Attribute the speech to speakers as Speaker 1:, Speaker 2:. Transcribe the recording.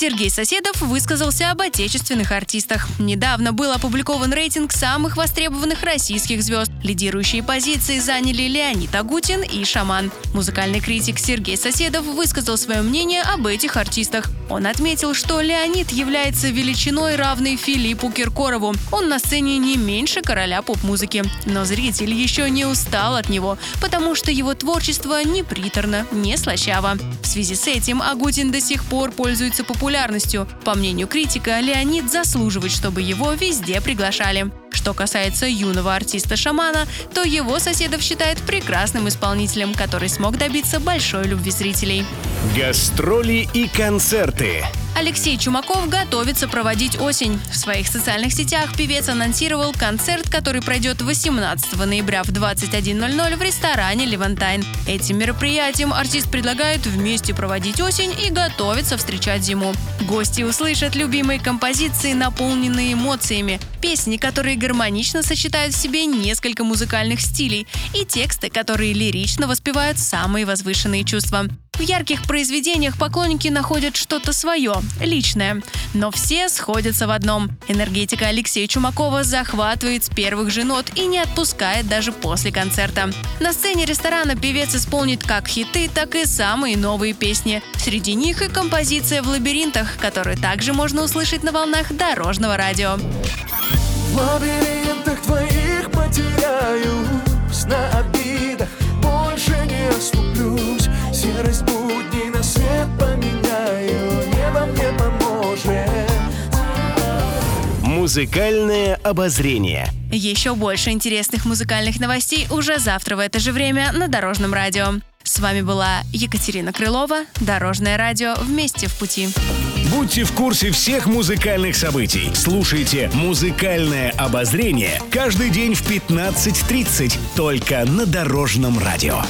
Speaker 1: Сергей Соседов высказался об отечественных артистах. Недавно был опубликован рейтинг самых востребованных российских звезд. Лидирующие позиции заняли Леонид Агутин и Шаман. Музыкальный критик Сергей Соседов высказал свое мнение об этих артистах. Он отметил, что Леонид является величиной, равной Филиппу Киркорову. Он на сцене не меньше короля поп-музыки. Но зритель еще не устал от него, потому что его творчество не приторно, не слащаво. В связи с этим Агутин до сих пор пользуется популярностью. По мнению критика, Леонид заслуживает, чтобы его везде приглашали. Что касается юного артиста-шамана, то его соседов считает прекрасным исполнителем, который смог добиться большой любви зрителей.
Speaker 2: Гастроли и концерты.
Speaker 1: Алексей Чумаков готовится проводить осень. В своих социальных сетях певец анонсировал концерт, который пройдет 18 ноября в 21.00 в ресторане «Левантайн». Этим мероприятием артист предлагает вместе проводить осень и готовиться встречать зиму. Гости услышат любимые композиции, наполненные эмоциями, песни, которые гармонично сочетают в себе несколько музыкальных стилей, и тексты, которые лирично воспевают самые возвышенные чувства. В ярких произведениях поклонники находят что-то свое, личное. Но все сходятся в одном. Энергетика Алексея Чумакова захватывает с первых же нот и не отпускает даже после концерта. На сцене ресторана певец исполнит как хиты, так и самые новые песни. Среди них и композиция «В лабиринтах», которую также можно услышать на волнах дорожного радио.
Speaker 3: В
Speaker 2: Музыкальное обозрение.
Speaker 1: Еще больше интересных музыкальных новостей уже завтра в это же время на Дорожном радио. С вами была Екатерина Крылова, Дорожное радио «Вместе в пути».
Speaker 2: Будьте в курсе всех музыкальных событий. Слушайте «Музыкальное обозрение» каждый день в 15.30 только на Дорожном радио.